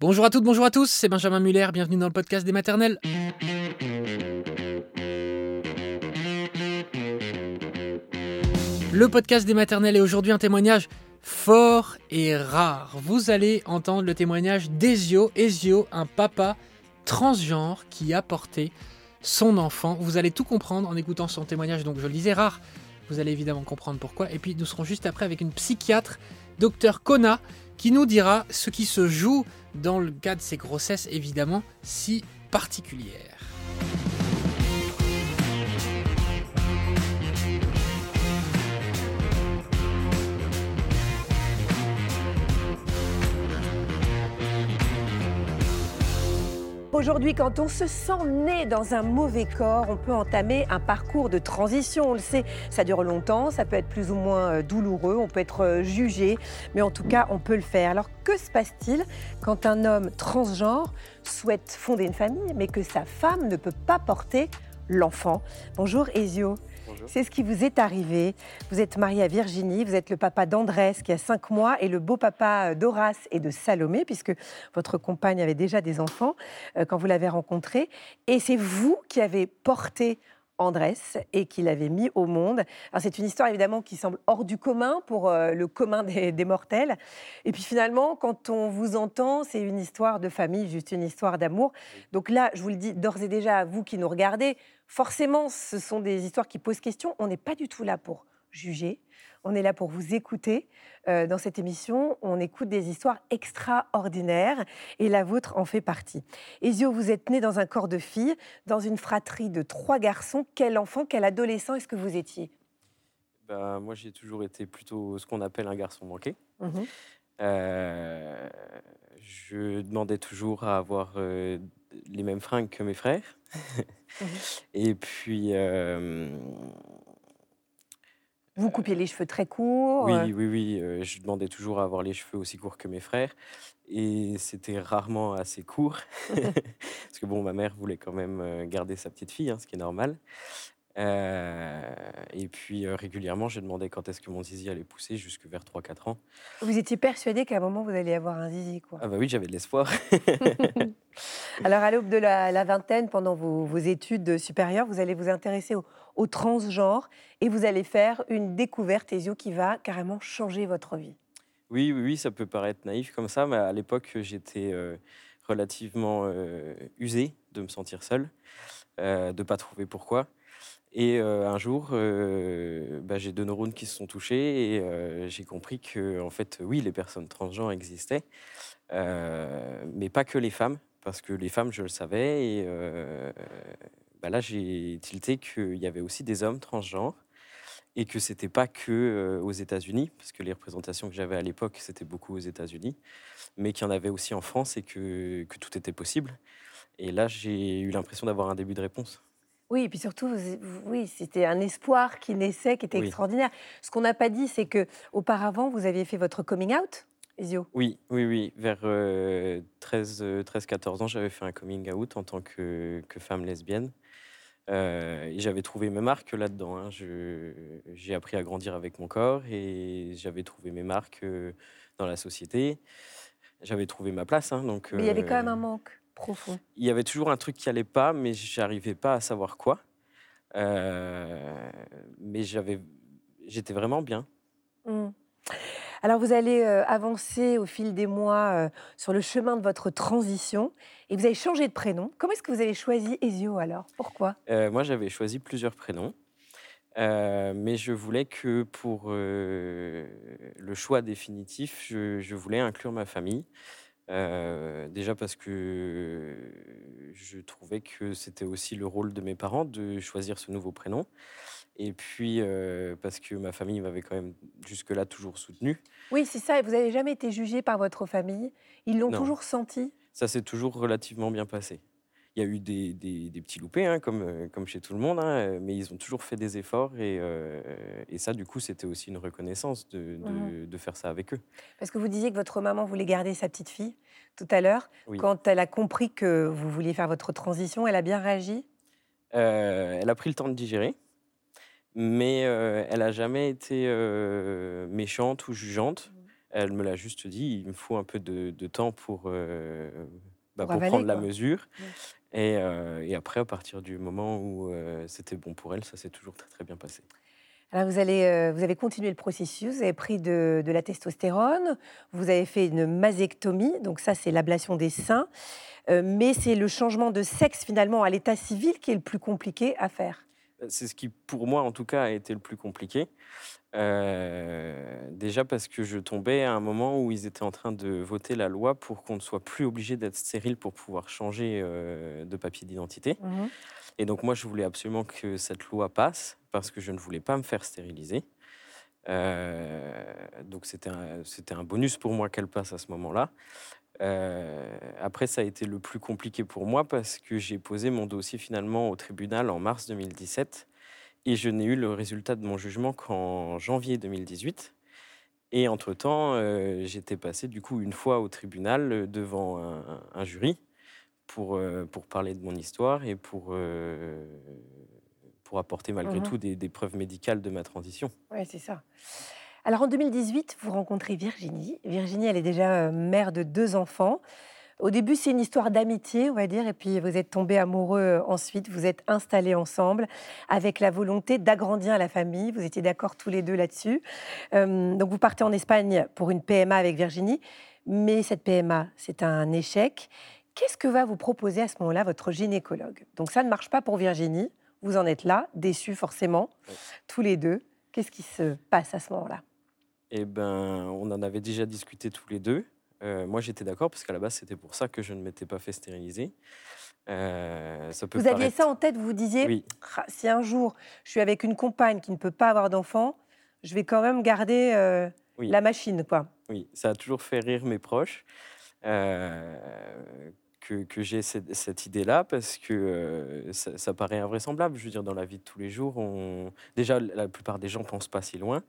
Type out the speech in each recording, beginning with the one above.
Bonjour à toutes, bonjour à tous, c'est Benjamin Muller, bienvenue dans le podcast des maternelles. Le podcast des maternelles est aujourd'hui un témoignage fort et rare. Vous allez entendre le témoignage d'Ezio, Ezio, un papa transgenre qui a porté son enfant. Vous allez tout comprendre en écoutant son témoignage, donc je le disais rare. Vous allez évidemment comprendre pourquoi. Et puis nous serons juste après avec une psychiatre, docteur Kona, qui nous dira ce qui se joue dans le cas de ces grossesses évidemment si particulières. Aujourd'hui, quand on se sent né dans un mauvais corps, on peut entamer un parcours de transition. On le sait, ça dure longtemps, ça peut être plus ou moins euh, douloureux, on peut être euh, jugé, mais en tout cas, on peut le faire. Alors, que se passe-t-il quand un homme transgenre souhaite fonder une famille, mais que sa femme ne peut pas porter l'enfant? Bonjour Ezio. C'est ce qui vous est arrivé. Vous êtes marié à Virginie, vous êtes le papa d'Andrés qui a 5 mois et le beau papa d'Horace et de Salomé, puisque votre compagne avait déjà des enfants euh, quand vous l'avez rencontré. Et c'est vous qui avez porté Andrés et qui l'avait mis au monde. c'est une histoire évidemment qui semble hors du commun pour euh, le commun des, des, mortels. Et puis finalement, quand on vous entend, c'est une histoire de famille, juste une histoire d'amour. Donc là, je vous le dis d'ores et déjà à vous qui nous regardez, forcément, ce sont des histoires qui posent question. On n'est pas du tout là pour juger. On est là pour vous écouter. Euh, dans cette émission, on écoute des histoires extraordinaires et la vôtre en fait partie. Ezio, vous êtes né dans un corps de fille, dans une fratrie de trois garçons. Quel enfant, quel adolescent est-ce que vous étiez? Bah, Moi, j'ai toujours été plutôt ce qu'on appelle un garçon manqué. Mmh euh, je demandais toujours à avoir euh, les mêmes fringues que mes frères. Mmh et puis, vous coupiez les cheveux très courts Oui, oui, oui. Euh, je demandais toujours à avoir les cheveux aussi courts que mes frères. Et c'était rarement assez court. Parce que bon, ma mère voulait quand même euh, garder sa petite fille, hein, ce qui est normal. Euh, et puis régulièrement, j'ai demandé quand est-ce que mon zizi allait pousser, jusque vers 3-4 ans. Vous étiez persuadé qu'à un moment, vous alliez avoir un zizi, quoi Ah bah oui, j'avais de l'espoir. Alors, à l'aube de la, vingtaine, pendant vos, études supérieures, vous allez vous intéresser au, transgenre et vous allez faire une découverte, Ezio, qui va carrément changer votre vie. Oui, oui, oui, ça peut paraître naïf comme ça, mais à l'époque, j'étais relativement usé de me sentir seul, de ne pas trouver pourquoi. Et un jour, bah, j'ai deux neurones qui se sont touchés et j'ai compris que, en fait, oui, les personnes transgenres existaient, mais pas que les femmes, parce que les femmes, je le savais. Et bah, là, j'ai tilté qu'il y avait aussi des hommes transgenres et que c'était pas que aux États-Unis, parce que les représentations que j'avais à l'époque, c'était beaucoup aux États-Unis, mais qu'il y en avait aussi en France et que tout était possible. Et là, j'ai eu l'impression d'avoir un début de réponse. Oui, et puis surtout, oui, c'était un espoir qui naissait, qui était extraordinaire. Ce qu'on n'a pas dit, c'est que auparavant, vous aviez fait votre coming out, Ezio? Oui, oui, oui. Vers 13, euh, 14 euh, ans, j'avais fait un coming out en tant que, femme lesbienne. Euh, j'avais trouvé mes marques là-dedans. Hein. J'ai appris à grandir avec mon corps et j'avais trouvé mes marques dans la société. J'avais trouvé ma place. Hein, donc, Mais il y avait quand même un manque profond. Il y avait toujours un truc qui allait pas, mais j'arrivais pas à savoir quoi. Euh, mais j'avais, j'étais vraiment bien. Mmh. Alors vous allez euh, avancer au fil des mois euh, sur le chemin de votre transition et vous avez changé de prénom. Comment est-ce que vous avez choisi Ezio alors? Pourquoi? Moi j'avais choisi plusieurs prénoms. mais je voulais que pour le choix définitif, je, je, voulais inclure ma famille. Euh, déjà parce que je trouvais que c'était aussi le rôle de mes parents de choisir ce nouveau prénom. Et puis euh, parce que ma famille m'avait quand même jusque-là toujours soutenu. Oui, c'est ça. Et vous n'avez jamais été jugé par votre famille? Ils l'ont toujours senti? Ça s'est toujours relativement bien passé. Il y a eu des, des, petits loupés, hein, comme, euh, comme chez tout le monde, hein, mais ils ont toujours fait des efforts. Et, euh, et ça, du coup, c'était aussi une reconnaissance de, de, de, faire ça avec eux. Parce que vous disiez que votre maman voulait garder sa petite fille tout à l'heure. Quand elle a compris que vous vouliez faire votre transition, elle a bien réagi? Euh, Elle a pris le temps de digérer, mais elle n'a jamais été méchante ou jugeante. Elle me l'a juste dit, il me faut un peu de, de temps pour, euh, bah, Pour pour avaler, prendre la quoi. mesure. Ouais. Et, euh, et après, à partir du moment où euh, c'était bon pour elle, ça s'est toujours très très bien passé. Alors vous, allez, euh, vous avez continué le processus, vous avez pris de, de la testostérone, vous avez fait une mastectomie, donc ça c'est l'ablation des seins, mais c'est le changement de sexe finalement à l'état civil qui est le plus compliqué à faire. C'est ce qui, pour moi en tout cas, a été le plus compliqué. Euh, déjà parce que je tombais à un moment où ils étaient en train de voter la loi pour qu'on ne soit plus obligé d'être stérile pour pouvoir changer euh, de papier d'identité. Et donc moi, je voulais absolument que cette loi passe parce que je ne voulais pas me faire stériliser. Euh, donc c'était un, c'était un bonus pour moi qu'elle passe à ce moment-là. Euh, après, ça a été le plus compliqué pour moi parce que j'ai posé mon dossier finalement au tribunal en mars 2017 et je n'ai eu le résultat de mon jugement qu'en janvier 2018. Et entre-temps, euh, j'étais passé du coup une fois au tribunal euh, devant un, un jury pour, euh, pour parler de mon histoire et pour, pour apporter malgré Mhm. tout des, des preuves médicales de ma transition. Oui, c'est ça. Alors en 2018, vous rencontrez Virginie. Virginie, elle est déjà euh, mère de deux enfants. Au début, c'est une histoire d'amitié, on va dire, et puis vous êtes tombés amoureux euh, ensuite, vous êtes installés ensemble avec la volonté d'agrandir la famille. Vous étiez d'accord tous les deux là-dessus. Euh, donc vous partez en Espagne pour une PMA avec Virginie, mais cette PMA, c'est un échec. Qu'est-ce que va vous proposer à ce moment-là votre gynécologue? Donc ça ne marche pas pour Virginie. Vous en êtes là, déçus forcément, Oui. tous les deux. Qu'est-ce qui se passe à ce moment-là? Eh ben, on en avait déjà discuté tous les deux. Euh, moi, j'étais d'accord parce qu'à la base, c'était pour ça que je ne m'étais pas fait stériliser. Euh, ça peut Vous aviez ça en tête, vous vous disiez, Oui, Ah, si un jour je suis avec une compagne qui ne peut pas avoir d'enfant, je vais quand même garder euh, Oui. la machine, quoi. oui, ça a toujours fait rire mes proches que, que j'ai cette, cette idée-là parce que euh, ça, ça paraît invraisemblable. Je veux dire, dans la vie de tous les jours, on... déjà, la plupart des gens pensent pas si loin.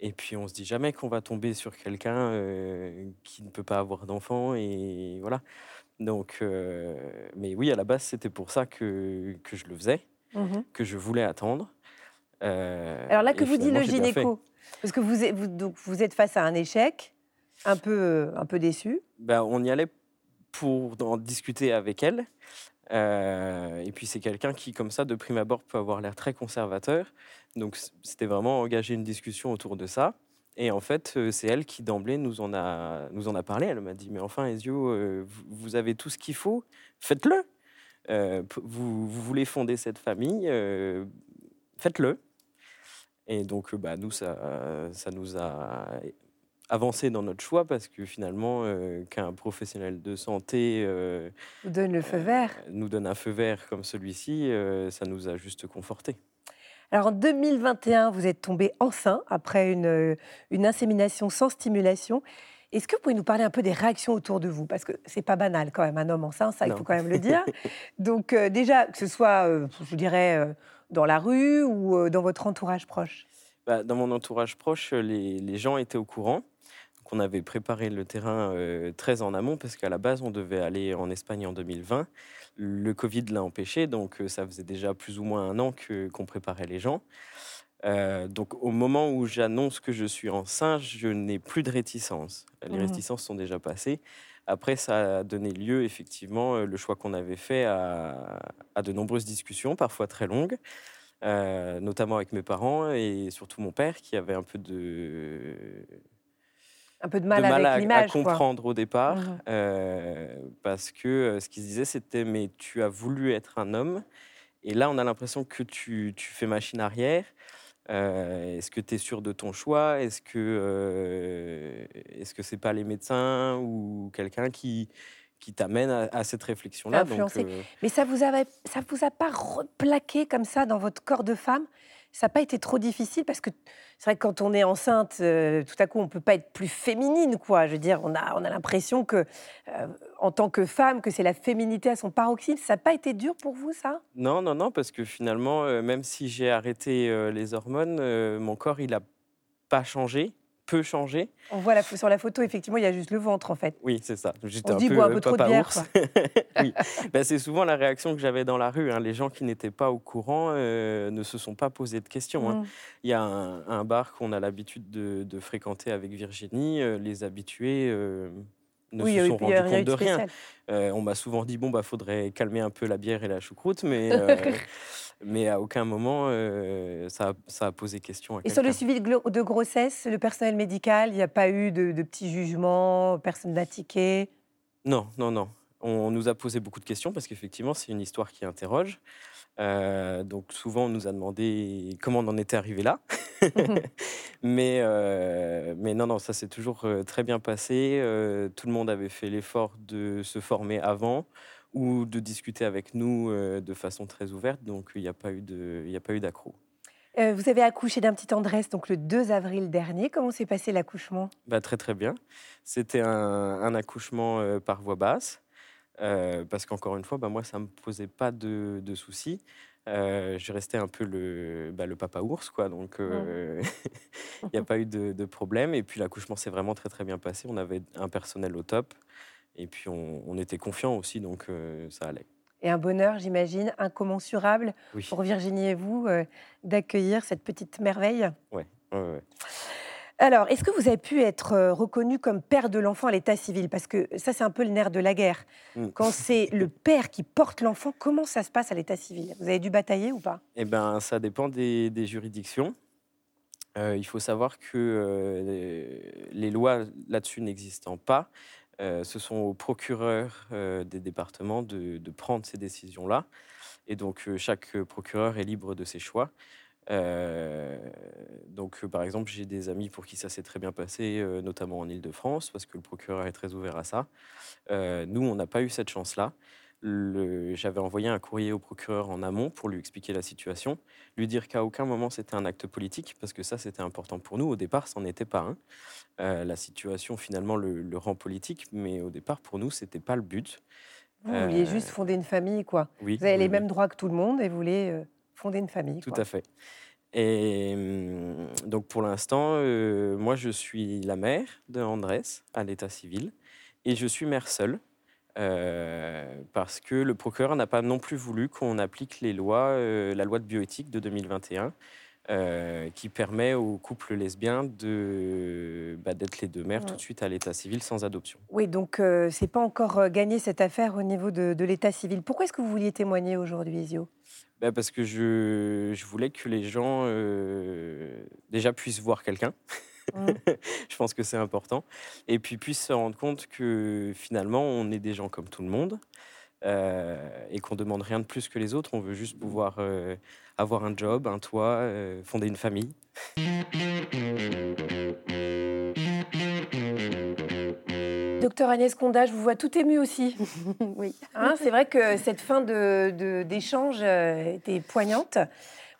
Et puis, on se dit jamais qu'on va tomber sur quelqu'un euh, qui ne peut pas avoir d'enfant. Et voilà. Donc, euh, mais oui, à la base, c'était pour ça que, que je le faisais, Mhm. que je voulais attendre. Euh, Alors là, que vous dit le gynéco Parce que vous êtes, vous, donc, vous êtes face à un échec, un peu, un peu déçu. Ben, on y allait pour en discuter avec elle. Euh, et puis c'est quelqu'un qui, comme ça, de prime abord, peut avoir l'air très conservateur. Donc c'était vraiment engager une discussion autour de ça. Et en fait, euh, c'est elle qui d'emblée nous en a nous en a parlé. Elle m'a dit mais enfin, Ezio, euh, vous, avez tout ce qu'il faut, faites-le. Vous, voulez fonder cette famille, faites-le. Et donc, bah, nous, ça, ça nous a avancé dans notre choix parce que finalement, euh, qu'un professionnel de santé euh, Vous donne le feu vert. nous donne un feu vert comme celui-ci, euh, ça nous a juste conforté. Alors en 2021, vous êtes tombé enceint après une, euh, une insémination sans stimulation. Est-ce que vous pouvez nous parler un peu des réactions autour de vous? Parce que c'est pas banal quand même, un homme enceint, ça il faut quand même le dire. Donc euh, déjà, que ce soit, euh, je dirais, euh, dans la rue ou euh, dans votre entourage proche. Bah, dans mon entourage proche, les, les gens étaient au courant. qu'on avait préparé le terrain euh, très en amont parce qu'à la base, on devait aller en Espagne en 2020. Le Covid l'a empêché, donc euh, ça faisait déjà plus ou moins un an que- qu'on préparait les gens. Euh, donc au moment où j'annonce que je suis enceinte, je n'ai plus de réticence. Les Mhm. réticences sont déjà passées. Après, ça a donné lieu, effectivement, le choix qu'on avait fait à, à de nombreuses discussions, parfois très longues, euh, notamment avec mes parents et surtout mon père qui avait un peu de, Un peu de de mal, avec à, à l'image. quoi. comprendre au départ, Mhm. euh, parce que euh, ce qu'il se disait, c'était mais tu as voulu être un homme, et là on a l'impression que tu, tu fais machine arrière. Euh, Est-ce que tu es sûr de ton choix? Est-ce que euh, est-ce que c'est pas les médecins ou quelqu'un qui qui t'amène à, à cette réflexion-là. Euh, Mais ça vous avait, ça vous a pas replaqué comme ça dans votre corps de femme? Ça n'a pas été trop difficile parce que c'est vrai que quand on est enceinte, euh, tout à coup, on peut pas être plus féminine, quoi. Je veux dire, on a, on a l'impression que, euh, en tant que femme, que c'est la féminité à son paroxysme. Ça n'a pas été dur pour vous, ça? Non, non, non, parce que finalement, euh, même si j'ai arrêté les hormones, mon corps, il n'a pas changé peu changé. On voit la, sur la photo, effectivement, il y a juste le ventre, en fait. Oui, c'est ça. On un dit, peu, un peu trop de bière, oui. Ben, c'est souvent la réaction que j'avais dans la rue. Hein. Les gens qui n'étaient pas au courant euh, ne se sont pas posés de questions. Hein. Mm. Il y a un, bar qu'on a l'habitude de, fréquenter avec Virginie. Euh, les habitués euh, ne se sont rendus compte de rien. on m'a souvent dit, bon, bah, faudrait calmer un peu la bière et la choucroute, mais... mais à aucun moment euh, ça, a posé question. À et sur le suivi de grossesse, le personnel médical, il n'y a pas eu de, petits jugements, personne n'a tiqué? Non, non, non. On nous a posé beaucoup de questions parce qu'effectivement, c'est une histoire qui interroge. Euh, donc souvent, on nous a demandé comment on en était arrivé là. mais, euh, mais non, non, ça s'est toujours très bien passé. tout le monde avait fait l'effort de se former avant ou de discuter avec nous euh, de façon très ouverte. Donc, il n'y a pas eu d'accro. Euh, vous avez accouché d'un petit Andrés donc le 2 avril dernier. Comment s'est passé l'accouchement? Bah, Très très bien. C'était un, accouchement euh, par voie basse. parce qu'encore une fois, bah, moi, ça ne me posait pas de, soucis. je restais un peu le, bah, le papa ours, quoi. Donc, il n'y a pas eu de, de problème. Et puis, l'accouchement s'est vraiment très, très bien passé. On avait un personnel au top. Et puis on, était confiants aussi, donc euh, ça allait. Et un bonheur, j'imagine, incommensurable pour Virginie et vous euh, d'accueillir cette petite merveille. Oui, ouais, Alors, est-ce que vous avez pu être euh, reconnu comme père de l'enfant à l'état civil? Parce que ça, c'est un peu le nerf de la guerre. Mm. Quand c'est le père qui porte l'enfant, comment ça se passe à l'état civil? Vous avez dû batailler ou pas? Eh bien, ça dépend des, juridictions. il faut savoir que les lois là-dessus n'existant pas, euh, ce sont aux procureurs euh, des départements de, prendre ces décisions-là. Et donc, euh, chaque procureur est libre de ses choix. donc, par exemple, j'ai des amis pour qui ça s'est très bien passé, notamment en Ile-de-France, parce que le procureur est très ouvert à ça. nous, on n'a pas eu cette chance-là j'avais envoyé un courrier au procureur en amont pour lui expliquer la situation, lui dire qu'à aucun moment c'était un acte politique, parce que ça c'était important pour nous. Au départ, n'en était pas un. Euh, la situation finalement le, rend politique, mais au départ pour nous c'était pas le but. Vous vouliez juste fonder une famille, quoi. vous avez les mêmes droits que tout le monde et vous voulez euh, fonder une famille. Tout à fait. Et hum, donc pour l'instant, euh, moi je suis la mère de Andrés à l'état civil et je suis mère seule. Euh, parce que le procureur n'a pas non plus voulu qu'on applique les lois, euh, la loi de bioéthique de 2021, euh, qui permet aux couples lesbiens de bah, d'être les deux mères tout de suite à l'état civil sans adoption. Oui, donc c'est pas encore gagné cette affaire au niveau de, l'état civil. Pourquoi est-ce que vous vouliez témoigner aujourd'hui, Isio bah, parce que je, je, voulais que les gens déjà puissent voir quelqu'un. Mmh. je pense que c'est important. Et puis puisse se rendre compte que finalement, on est des gens comme tout le monde. Euh, et qu'on demande rien de plus que les autres. On veut juste pouvoir euh, avoir un job, un toit, euh, fonder une famille. Docteur Agnès Conda, je vous vois tout ému aussi. oui. Hein, c'est vrai que cette fin d'échange de, était poignante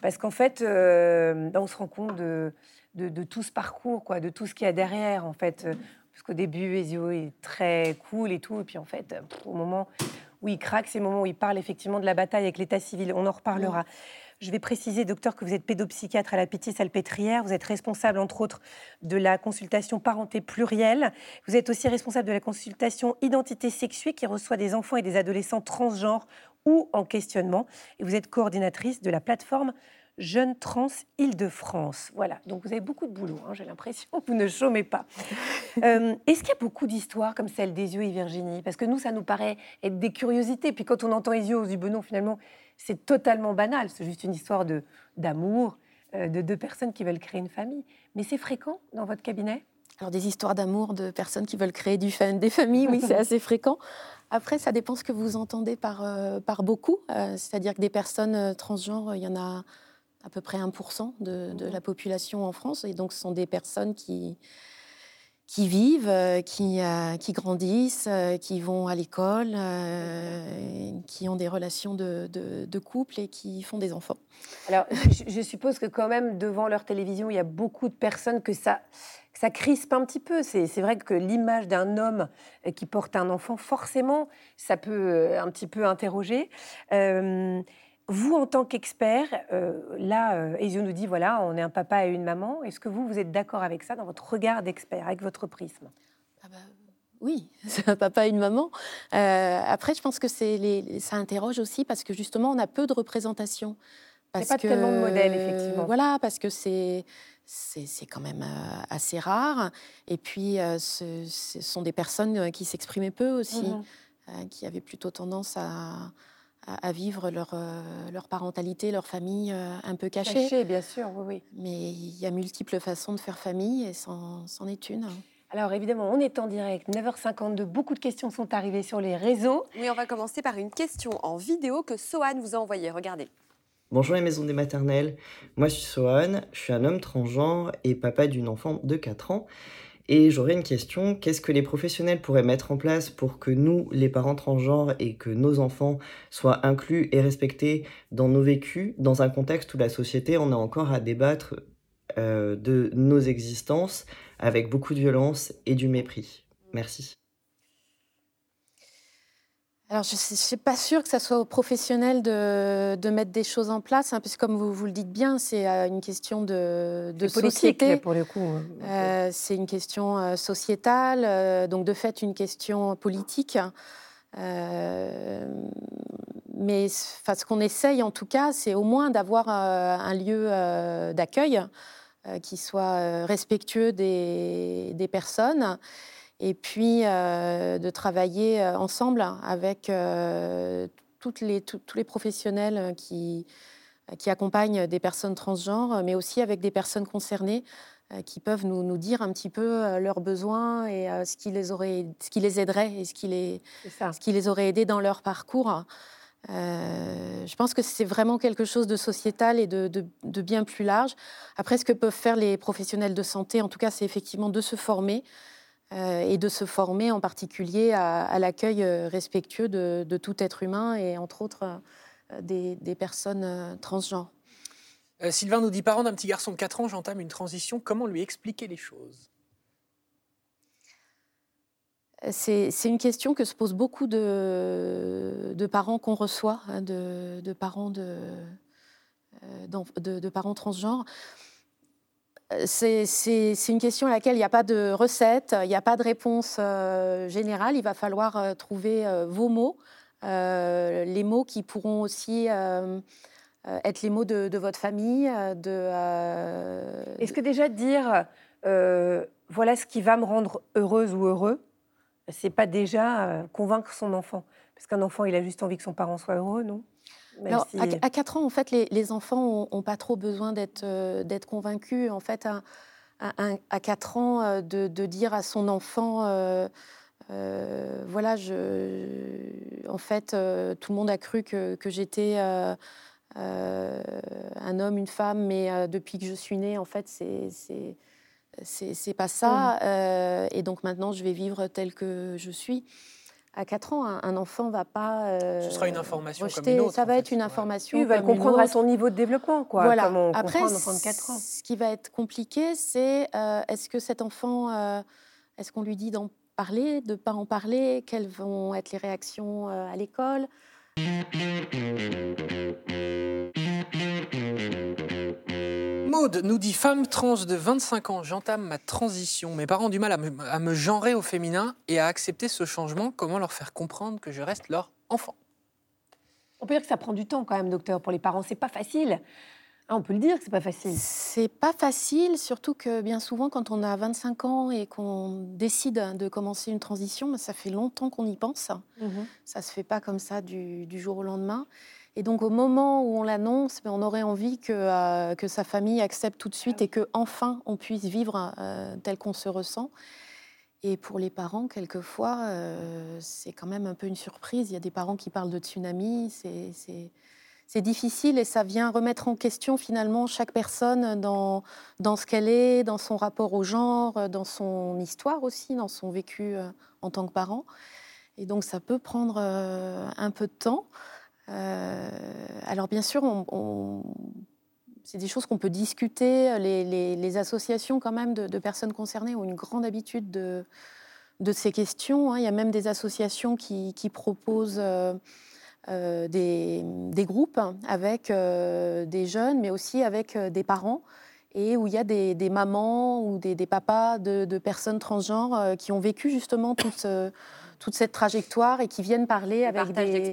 parce qu'en fait, on se rend compte de, de, tout ce parcours, quoi, de tout ce qu'il y a derrière, en fait. Euh, parce qu'au début, Ezio est très cool et tout, et puis en fait, euh, au moment où il craque, c'est le moment où il parle effectivement de la bataille avec l'état civil. On en reparlera. Je vais préciser, docteur, que vous êtes pédopsychiatre à la Pitié-Salpêtrière. Vous êtes responsable, entre autres, de la consultation parenté plurielle. Vous êtes aussi responsable de la consultation identité sexuée qui reçoit des enfants et des adolescents transgenres ou en questionnement. Et vous êtes coordinatrice de la plateforme Jeune Trans Île-de-France. Voilà, donc vous avez beaucoup de boulot, hein, j'ai l'impression, vous ne chômez pas. Euh, est-ce qu'il y a beaucoup d'histoires comme celle des yeux et Virginie? Parce que nous, ça nous paraît être des curiosités. Puis quand on entend les yeux aux yeux, finalement, c'est totalement banal. C'est juste une histoire de, d'amour euh, de deux personnes qui veulent créer une famille. Mais c'est fréquent dans votre cabinet? Alors des histoires d'amour de personnes qui veulent créer du des familles, oui, c'est assez fréquent. Après, ça dépend ce que vous entendez par, euh, par beaucoup. C'est-à-dire que des personnes transgenres, il y en a à peu près 1% de, la population en France. Et donc, ce sont des personnes qui, qui vivent, euh, qui, euh, qui grandissent, euh, qui vont à l'école, qui ont des relations de, de, couple et qui font des enfants. Alors, je, suppose que quand même, devant leur télévision, il y a beaucoup de personnes que ça, ça crispe un petit peu. C'est vrai que l'image d'un homme qui porte un enfant, forcément, ça peut un petit peu interroger. Vous, en tant qu'expert, euh, là, euh, Ezio nous dit, voilà, on est un papa et une maman. Est-ce que vous, vous êtes d'accord avec ça dans votre regard d'expert, avec votre prisme? Ah bah, Oui, c'est un papa et une maman. Euh, après, je pense que les, ça interroge aussi parce que justement, on a peu de représentation. A pas tellement de modèles, effectivement. Voilà, parce que c'est c'est quand même assez rare. Et puis, ce, sont des personnes qui s'exprimaient peu aussi, mmh qui avaient plutôt tendance à, à, vivre leur, euh, leur, parentalité, leur famille euh, un peu cachée. Cachée, bien sûr, oui, oui. Mais il y a multiples façons de faire famille et c'en est une. Alors évidemment, on est en direct, 9h52, beaucoup de questions sont arrivées sur les réseaux. Oui, on va commencer par une question en vidéo que Sohan vous a envoyée. Regardez. Bonjour les maisons des maternelles, moi je suis Sohan, je suis un homme transgenre et papa d'une enfant de 4 ans. Et j'aurais une question, qu'est-ce que les professionnels pourraient mettre en place pour que nous, les parents transgenres, et que nos enfants soient inclus et respectés dans nos vécus, dans un contexte où la société en a encore à débattre euh, de nos existences avec beaucoup de violence et du mépris? Merci. Alors, je ne suis pas sûre que ça soit aux professionnels de, de mettre des choses en place, hein, puisque comme vous, vous, le dites bien, c'est euh, une question de, de société. pour le coup. Hein, euh, c'est une question euh, sociétale, donc de fait une question politique. mais ce qu'on essaye en tout cas, c'est au moins d'avoir un lieu d'accueil qui soit respectueux des, des personnes et puis euh, de travailler euh, ensemble avec euh, toutes les, tous les professionnels qui, qui accompagnent des personnes transgenres, mais aussi avec des personnes concernées qui peuvent nous, nous, dire un petit peu leurs besoins et ce, qui les aurait, ce qui les aiderait et ce qui les, ce qui les aurait aidés dans leur parcours. je pense que c'est vraiment quelque chose de sociétal et de, de, de, bien plus large. Après, ce que peuvent faire les professionnels de santé, en tout cas, c'est effectivement de se former, et de se former en particulier à, l'accueil euh, respectueux de, tout être humain et entre autres euh, des, personnes transgenres. Sylvain nous dit, parent d'un petit garçon de 4 ans, j'entame une transition, comment lui expliquer les choses? C'est une question que se posent beaucoup de, parents qu'on reçoit, hein, de, parents de, de, parents transgenres c'est une question à laquelle il n'y a pas de recette, il n'y a pas de réponse euh, générale. Il va falloir euh, trouver euh, vos mots, les mots qui pourront aussi être les mots de, votre famille. Est-ce que déjà dire voilà ce qui va me rendre heureuse ou heureux, c'est pas déjà convaincre son enfant? Parce qu'un enfant, il a juste envie que son parent soit heureux, non? À, 4 ans, en fait, les, enfants n'ont pas trop besoin d'être euh, convaincus. En fait, à, à, 4 ans, euh, de, dire à son enfant, euh, voilà, je, en fait, tout le monde a cru que, j'étais un homme, une femme, mais depuis que je suis née, en fait, c'est c'est pas ça. Mmh. et donc maintenant, je vais vivre tel que je suis à 4 ans, un, enfant ne va pas. Euh, Ce sera une information comme une autre, Ça va être une information. il va le comprendre à son niveau de développement. Quoi, voilà. Après, un enfant de 4 ans. ce qui va être compliqué, c'est euh, est-ce que cet enfant, euh, est-ce qu'on lui dit d'en parler, de ne pas en parler? Quelles vont être les réactions à l'école? Maude nous dit Femme trans de 25 ans, j'entame ma transition. Mes parents ont du mal à me, à me genrer au féminin et à accepter ce changement. Comment leur faire comprendre que je reste leur enfant? On peut dire que ça prend du temps quand même, docteur, pour les parents. C'est pas facile. Ah, on peut le dire que c'est pas facile. C'est pas facile, surtout que bien souvent, quand on a 25 ans et qu'on décide de commencer une transition, ça fait longtemps qu'on y pense. Mhm. Ça se fait pas comme ça du, du jour au lendemain. Et donc au moment où on l'annonce, on aurait envie que, euh, que sa famille accepte tout de suite et que enfin on puisse vivre euh, tel qu'on se ressent. Et pour les parents, quelquefois, euh, c'est quand même un peu une surprise. Il y a des parents qui parlent de tsunami, c'est difficile et ça vient remettre en question finalement chaque personne dans ce qu'elle est, dans son rapport au genre, dans son histoire aussi, dans son vécu en tant que parent. Et donc ça peut prendre un peu de temps. Euh, alors bien sûr, c'est des choses qu'on peut discuter. Les, associations quand même de, personnes concernées ont une grande habitude de, ces questions. Hein. Il y a même des associations qui, proposent euh, des, des, groupes avec des jeunes, mais aussi avec des parents et où il y a des, mamans ou des, papas de, de, personnes transgenres qui ont vécu justement toute, toute cette trajectoire et qui viennent parler avec des,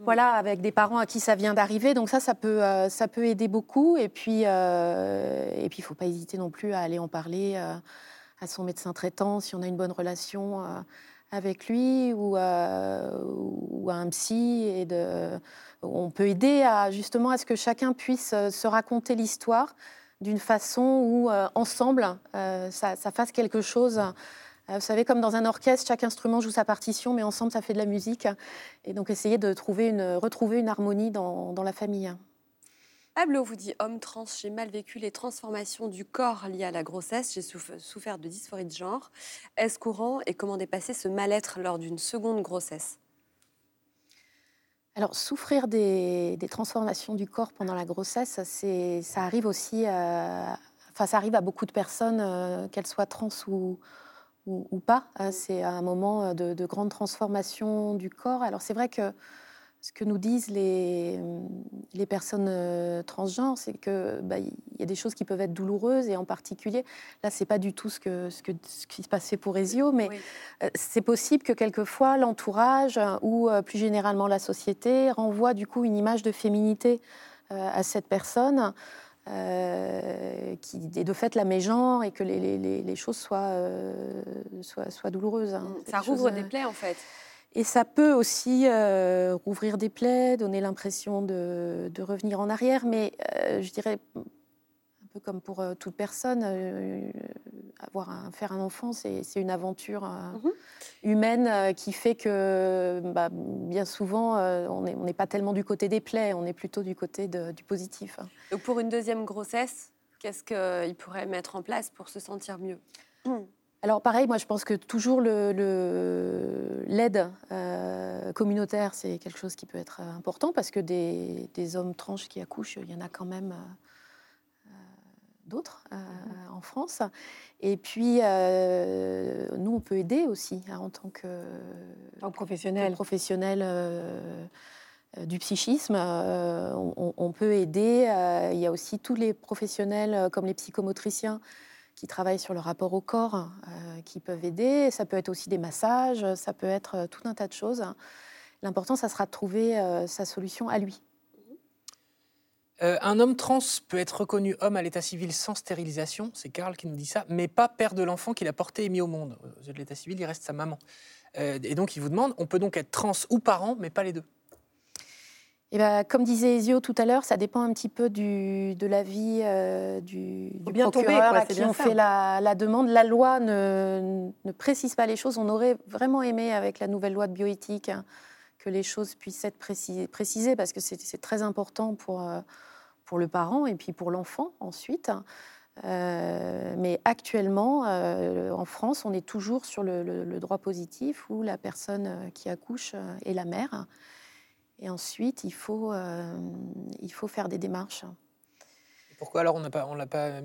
voilà, avec des parents à qui ça vient d'arriver. Donc ça, ça peut, ça peut aider beaucoup. Et puis, et puis, il ne faut pas hésiter non plus à aller en parler à son médecin traitant si on a une bonne relation avec lui ou, ou à un psy et de, on peut aider à justement à ce que chacun puisse se raconter l'histoire d'une façon où ensemble ça, ça, fasse quelque chose. Vous savez, comme dans un orchestre, chaque instrument joue sa partition, mais ensemble ça fait de la musique. Et donc essayer de trouver une, retrouver une harmonie dans, dans la famille. Pablo vous dit homme trans, j'ai mal vécu les transformations du corps liées à la grossesse, j'ai souffert de dysphorie de genre. Est-ce courant et comment dépasser ce mal-être lors d'une seconde grossesse? Alors, souffrir des, transformations du corps pendant la grossesse, ça arrive aussi, enfin, ça arrive à beaucoup de personnes, euh, qu'elles soient trans ou, ou, pas. Hein. C'est un moment de, de, grande transformation du corps. Alors, c'est vrai que ce que nous disent les, les personnes euh, transgenres, c'est qu'il bah, y a des choses qui peuvent être douloureuses, et en particulier, là, c'est pas du tout ce, que, ce, que, ce qui se passait pour Ezio, mais euh, c'est possible que quelquefois l'entourage ou euh, plus généralement la société renvoie du coup une image de féminité à cette personne. Qui est de fait la mégenre et que les, les, les choses soient, soient, soient, douloureuses. Hein. Ça rouvre des plaies en fait. Et ça peut aussi euh, rouvrir des plaies, donner l'impression de, revenir en arrière, mais euh, je dirais un peu comme pour euh, toute personne, avoir un, faire un enfant, c'est une aventure mhm. humaine qui fait que bah, bien souvent, on n'est pas tellement du côté des plaies, on est plutôt du côté du positif. Donc pour une deuxième grossesse, qu'est-ce qu'il pourrait mettre en place pour se sentir mieux? Alors pareil, moi je pense que toujours l'aide le, euh, communautaire, c'est quelque chose qui peut être important parce que des, hommes trans qui accouchent, il y en a quand même euh, d'autres euh, en France. Et puis, nous, on peut aider aussi hein, en tant que, professionnel, professionnel du psychisme. On, on, peut aider. il y a aussi tous les professionnels comme les psychomotriciens qui travaillent sur le rapport au corps, euh, qui peuvent aider. Ça peut être aussi des massages, ça peut être euh, tout un tas de choses. L'important, ça sera de trouver euh, sa solution à lui. Un homme trans peut être reconnu homme à l'état civil sans stérilisation, c'est Karl qui nous dit ça, mais pas père de l'enfant qu'il a porté et mis au monde. Aux yeux de l'état civil, il reste sa maman. et donc il vous demande, on peut donc être trans ou parent, mais pas les deux. Eh ben, comme disait Ezio tout à l'heure, ça dépend un petit peu du, de l'avis euh, du, du bien procureur à qui on fait la, la, demande. La loi ne, ne, précise pas les choses. On aurait vraiment aimé, avec la nouvelle loi de bioéthique, que les choses puissent être précisées, précisées parce que c'est très important pour, euh, pour le parent et puis pour l'enfant ensuite. Euh, mais actuellement, euh, en France, on est toujours sur le, le, le, droit positif où la personne qui accouche est la mère. Et ensuite, il faut, euh, il faut faire des démarches. pourquoi alors on on l'a pas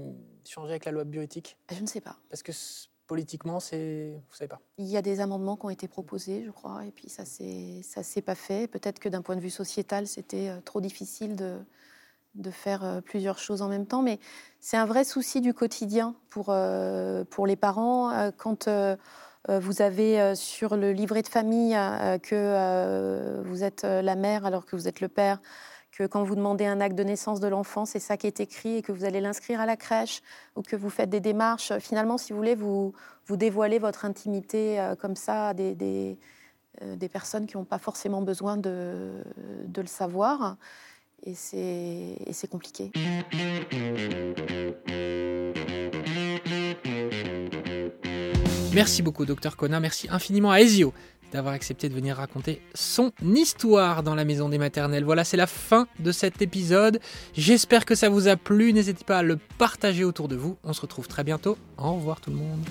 changé avec la loi bioéthique Je ne sais pas. Parce que politiquement, c'est, vous savez pas. Il y a des amendements qui ont été proposés, je crois, et puis ça ça s'est pas fait. Peut-être que d'un point de vue sociétal, c'était euh, trop difficile de, de faire euh, plusieurs choses en même temps, mais c'est un vrai souci du quotidien pour, pour les parents quand euh, vous avez euh, sur le livret de famille euh, que vous êtes la mère alors que vous êtes le père, que quand vous demandez un acte de naissance de l'enfant, c'est ça qui est écrit et que vous allez l'inscrire à la crèche ou que vous faites des démarches. Finalement, si vous voulez, vous, vous dévoilez votre intimité comme ça à des, des, des personnes qui n'ont pas forcément besoin de, de le savoir. Et c'est compliqué. Merci beaucoup, docteur Kona. Merci infiniment à Ezio d'avoir accepté de venir raconter son histoire dans la maison des maternelles. Voilà, c'est la fin de cet épisode. J'espère que ça vous a plu. N'hésitez pas à le partager autour de vous. On se retrouve très bientôt. Au revoir tout le monde.